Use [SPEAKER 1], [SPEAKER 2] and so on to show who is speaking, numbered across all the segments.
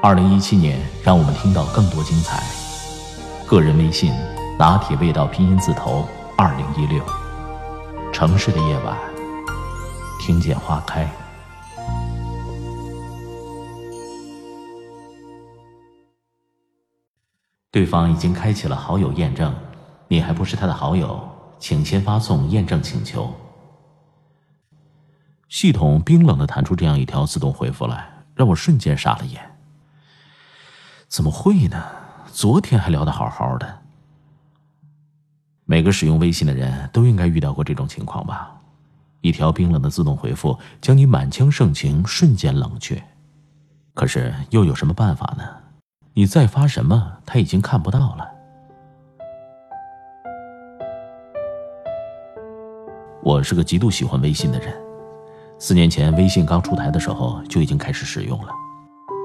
[SPEAKER 1] 二零一七年让我们听到更多精彩。个人微信：拿铁味道拼音字头二零一六。城市的夜晚，听见花开。对方已经开启了好友验证，你还不是他的好友，请先发送验证请求。系统冰冷的弹出这样一条自动回复来，让我瞬间傻了眼。怎么会呢？昨天还聊得好好的。每个使用微信的人都应该遇到过这种情况吧？一条冰冷的自动回复，将你满腔盛情瞬间冷却。可是又有什么办法呢？你再发什么，他已经看不到了。我是个极度喜欢微信的人，四年前微信刚出台的时候就已经开始使用了。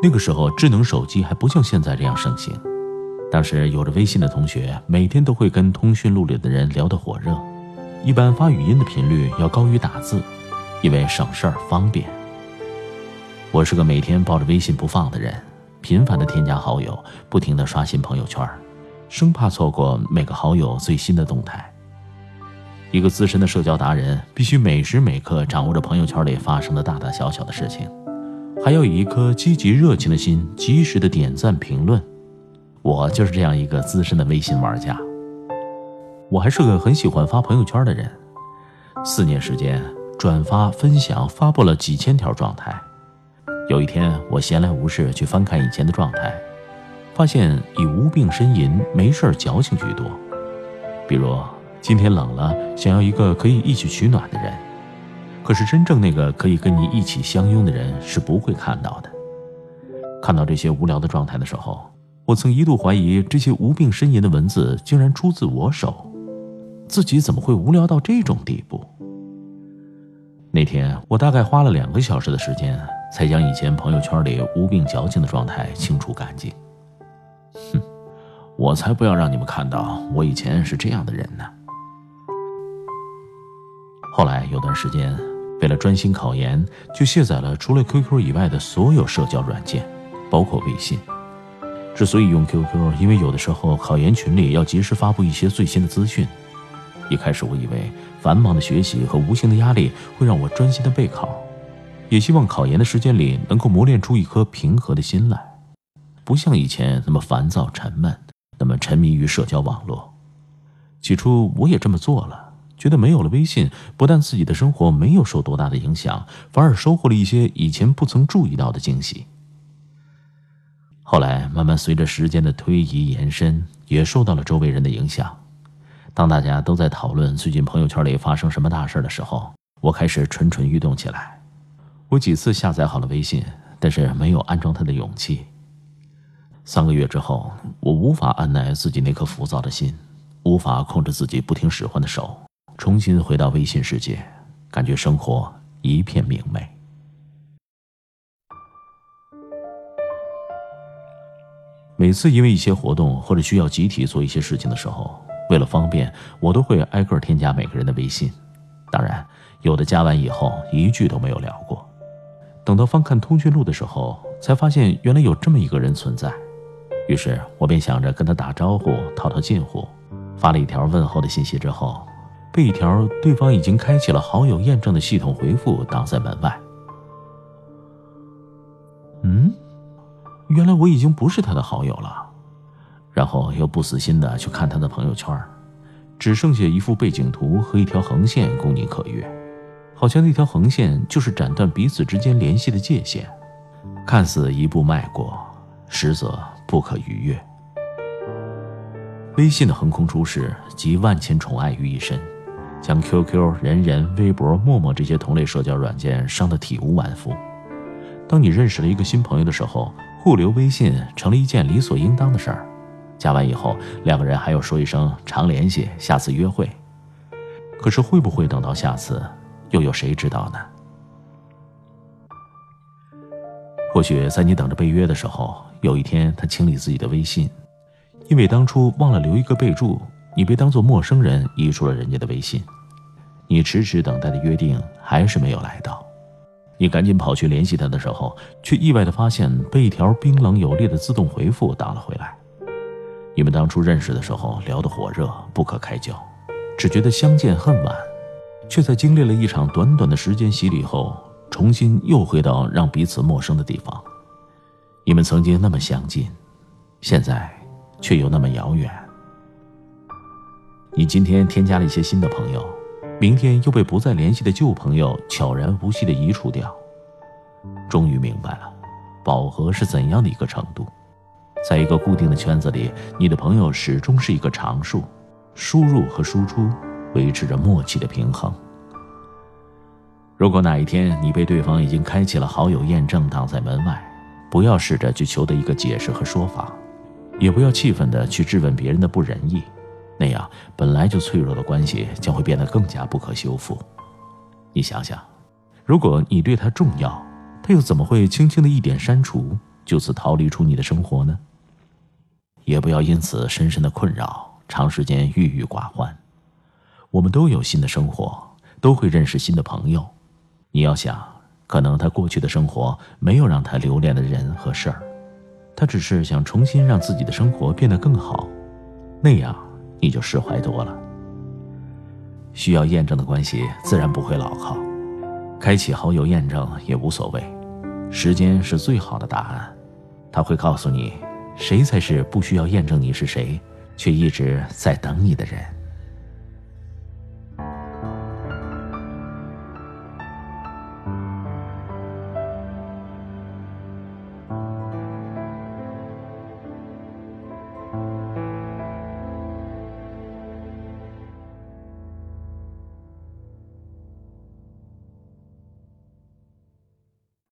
[SPEAKER 1] 那个时候智能手机还不像现在这样盛行，当时有着微信的同学每天都会跟通讯录里的人聊得火热，一般发语音的频率要高于打字，因为省事儿方便。我是个每天抱着微信不放的人。频繁的添加好友，不停的刷新朋友圈，生怕错过每个好友最新的动态。一个资深的社交达人，必须每时每刻掌握着朋友圈里发生的大大小小的事情，还要以一颗积极热情的心，及时的点赞评论。我就是这样一个资深的微信玩家。我还是个很喜欢发朋友圈的人，四年时间，转发、分享、发布了几千条状态。有一天，我闲来无事去翻看以前的状态，发现以无病呻吟、没事矫情居多。比如今天冷了，想要一个可以一起取暖的人，可是真正那个可以跟你一起相拥的人是不会看到的。看到这些无聊的状态的时候，我曾一度怀疑这些无病呻吟的文字竟然出自我手，自己怎么会无聊到这种地步？那天我大概花了两个小时的时间。才将以前朋友圈里无病矫情的状态清除干净。哼，我才不要让你们看到我以前是这样的人呢。后来有段时间，为了专心考研，就卸载了除了 QQ 以外的所有社交软件，包括微信。之所以用 QQ，因为有的时候考研群里要及时发布一些最新的资讯。一开始我以为繁忙的学习和无形的压力会让我专心的备考。也希望考研的时间里能够磨练出一颗平和的心来，不像以前那么烦躁沉闷，那么沉迷于社交网络。起初我也这么做了，觉得没有了微信，不但自己的生活没有受多大的影响，反而收获了一些以前不曾注意到的惊喜。后来慢慢随着时间的推移延伸，也受到了周围人的影响。当大家都在讨论最近朋友圈里发生什么大事的时候，我开始蠢蠢欲动起来。我几次下载好了微信，但是没有安装它的勇气。三个月之后，我无法按耐自己那颗浮躁的心，无法控制自己不听使唤的手，重新回到微信世界，感觉生活一片明媚。每次因为一些活动或者需要集体做一些事情的时候，为了方便，我都会挨个添加每个人的微信。当然，有的加完以后一句都没有聊过。等到翻看通讯录的时候，才发现原来有这么一个人存在。于是我便想着跟他打招呼，套套近乎，发了一条问候的信息之后，被一条对方已经开启了好友验证的系统回复挡在门外。嗯，原来我已经不是他的好友了。然后又不死心的去看他的朋友圈，只剩下一幅背景图和一条横线供你可阅。好像那条横线就是斩断彼此之间联系的界限，看似一步迈过，实则不可逾越。微信的横空出世集万千宠爱于一身，将 QQ、人人、微博、陌陌这些同类社交软件伤得体无完肤。当你认识了一个新朋友的时候，互留微信成了一件理所应当的事儿。加完以后，两个人还要说一声常联系，下次约会。可是会不会等到下次，又有谁知道呢？或许在你等着被约的时候，有一天他清理自己的微信，因为当初忘了留一个备注，你被当作陌生人移出了人家的微信。你迟迟等待的约定还是没有来到，你赶紧跑去联系他的时候，却意外的发现被一条冰冷有力的自动回复打了回来。你们当初认识的时候聊得火热，不可开交，只觉得相见恨晚，却在经历了一场短短的时间洗礼后。重新又回到让彼此陌生的地方。你们曾经那么相近，现在却又那么遥远。你今天添加了一些新的朋友，明天又被不再联系的旧朋友悄然无息的移除掉。终于明白了，饱和是怎样的一个程度。在一个固定的圈子里，你的朋友始终是一个常数，输入和输出维持着默契的平衡。如果哪一天你被对方已经开启了好友验证挡在门外，不要试着去求得一个解释和说法，也不要气愤的去质问别人的不仁义，那样本来就脆弱的关系将会变得更加不可修复。你想想，如果你对他重要，他又怎么会轻轻的一点删除，就此逃离出你的生活呢？也不要因此深深的困扰，长时间郁郁寡欢。我们都有新的生活，都会认识新的朋友。你要想，可能他过去的生活没有让他留恋的人和事儿，他只是想重新让自己的生活变得更好，那样你就释怀多了。需要验证的关系自然不会牢靠，开启好友验证也无所谓，时间是最好的答案，他会告诉你，谁才是不需要验证你是谁，却一直在等你的人。